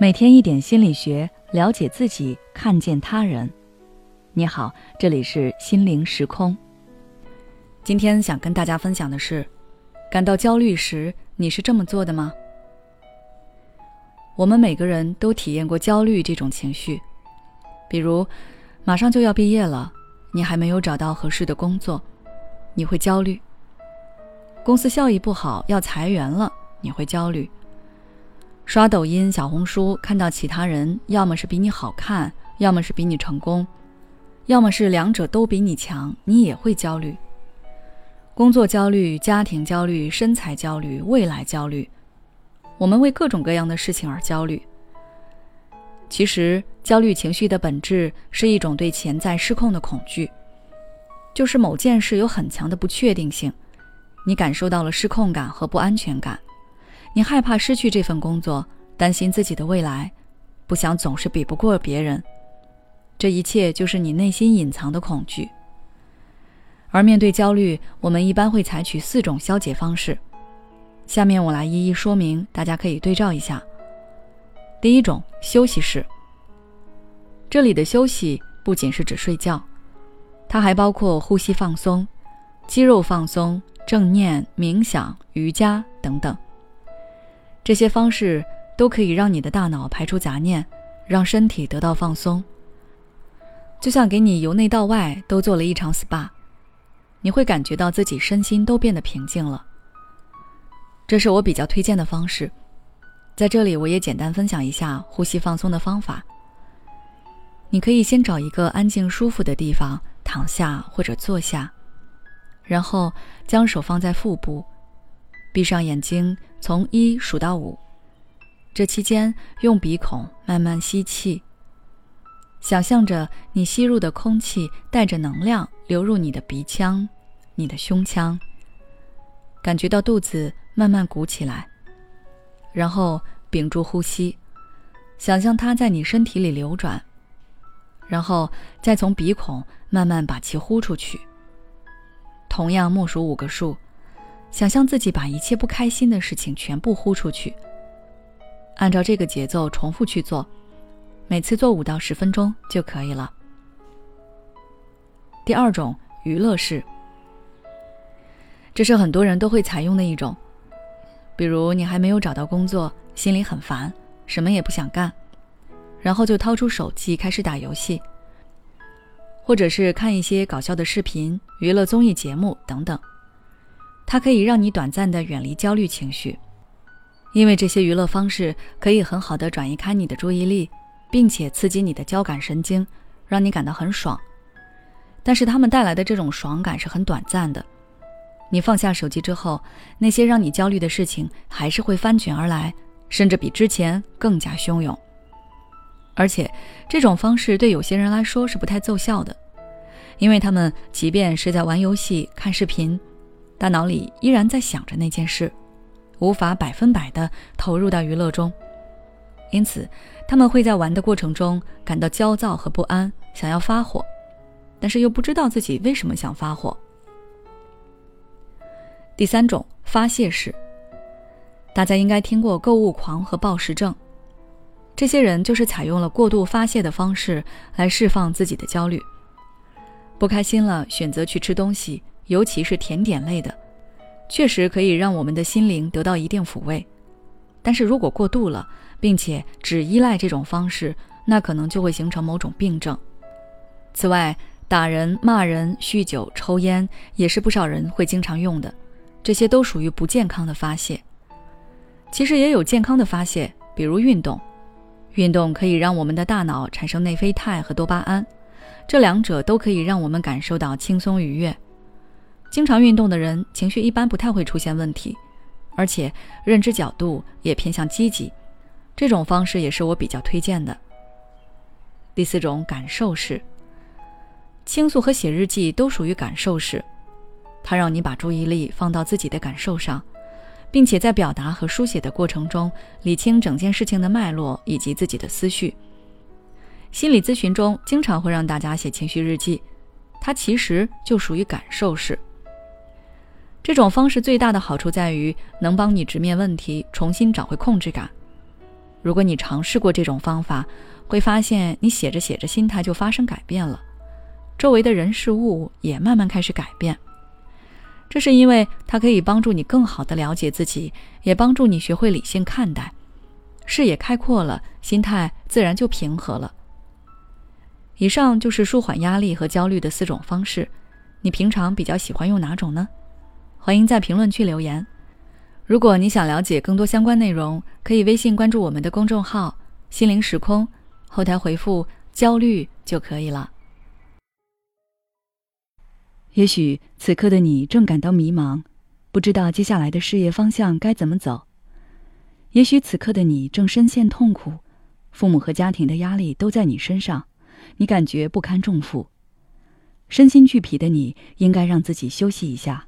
每天一点心理学，了解自己，看见他人。你好，这里是心灵时空。今天想跟大家分享的是，感到焦虑时，你是这么做的吗？我们每个人都体验过焦虑这种情绪，比如马上就要毕业了，你还没有找到合适的工作，你会焦虑；公司效益不好，要裁员了，你会焦虑。刷抖音、小红书，看到其他人要么是比你好看，要么是比你成功，要么是两者都比你强，你也会焦虑。工作焦虑、家庭焦虑、身材焦虑、未来焦虑，我们为各种各样的事情而焦虑。其实，焦虑情绪的本质是一种对潜在失控的恐惧，就是某件事有很强的不确定性，你感受到了失控感和不安全感。你害怕失去这份工作，担心自己的未来，不想总是比不过别人，这一切就是你内心隐藏的恐惧。而面对焦虑，我们一般会采取四种消解方式，下面我来一一说明，大家可以对照一下。第一种，休息式。这里的休息不仅是指睡觉，它还包括呼吸放松、肌肉放松、正念、冥想、瑜伽等等。这些方式都可以让你的大脑排除杂念，让身体得到放松。就像给你由内到外都做了一场 SPA，你会感觉到自己身心都变得平静了。这是我比较推荐的方式。在这里，我也简单分享一下呼吸放松的方法。你可以先找一个安静舒服的地方躺下或者坐下，然后将手放在腹部。闭上眼睛，从一数到五。这期间，用鼻孔慢慢吸气，想象着你吸入的空气带着能量流入你的鼻腔、你的胸腔，感觉到肚子慢慢鼓起来。然后屏住呼吸，想象它在你身体里流转，然后再从鼻孔慢慢把气呼出去。同样默数五个数。想象自己把一切不开心的事情全部呼出去。按照这个节奏重复去做，每次做五到十分钟就可以了。第二种娱乐式，这是很多人都会采用的一种。比如你还没有找到工作，心里很烦，什么也不想干，然后就掏出手机开始打游戏，或者是看一些搞笑的视频、娱乐综艺节目等等。它可以让你短暂的远离焦虑情绪，因为这些娱乐方式可以很好的转移开你的注意力，并且刺激你的交感神经，让你感到很爽。但是他们带来的这种爽感是很短暂的，你放下手机之后，那些让你焦虑的事情还是会翻卷而来，甚至比之前更加汹涌。而且这种方式对有些人来说是不太奏效的，因为他们即便是在玩游戏、看视频。大脑里依然在想着那件事，无法百分百的投入到娱乐中，因此他们会在玩的过程中感到焦躁和不安，想要发火，但是又不知道自己为什么想发火。第三种发泄式，大家应该听过购物狂和暴食症，这些人就是采用了过度发泄的方式来释放自己的焦虑，不开心了选择去吃东西。尤其是甜点类的，确实可以让我们的心灵得到一定抚慰。但是如果过度了，并且只依赖这种方式，那可能就会形成某种病症。此外，打人、骂人、酗酒、抽烟也是不少人会经常用的，这些都属于不健康的发泄。其实也有健康的发泄，比如运动。运动可以让我们的大脑产生内啡肽和多巴胺，这两者都可以让我们感受到轻松愉悦。经常运动的人，情绪一般不太会出现问题，而且认知角度也偏向积极。这种方式也是我比较推荐的。第四种感受式，倾诉和写日记都属于感受式，它让你把注意力放到自己的感受上，并且在表达和书写的过程中理清整件事情的脉络以及自己的思绪。心理咨询中经常会让大家写情绪日记，它其实就属于感受式。这种方式最大的好处在于能帮你直面问题，重新找回控制感。如果你尝试过这种方法，会发现你写着写着心态就发生改变了，周围的人事物也慢慢开始改变。这是因为它可以帮助你更好的了解自己，也帮助你学会理性看待，视野开阔了，心态自然就平和了。以上就是舒缓压力和焦虑的四种方式，你平常比较喜欢用哪种呢？欢迎在评论区留言。如果你想了解更多相关内容，可以微信关注我们的公众号“心灵时空”，后台回复“焦虑”就可以了。也许此刻的你正感到迷茫，不知道接下来的事业方向该怎么走；也许此刻的你正深陷痛苦，父母和家庭的压力都在你身上，你感觉不堪重负，身心俱疲的你，应该让自己休息一下。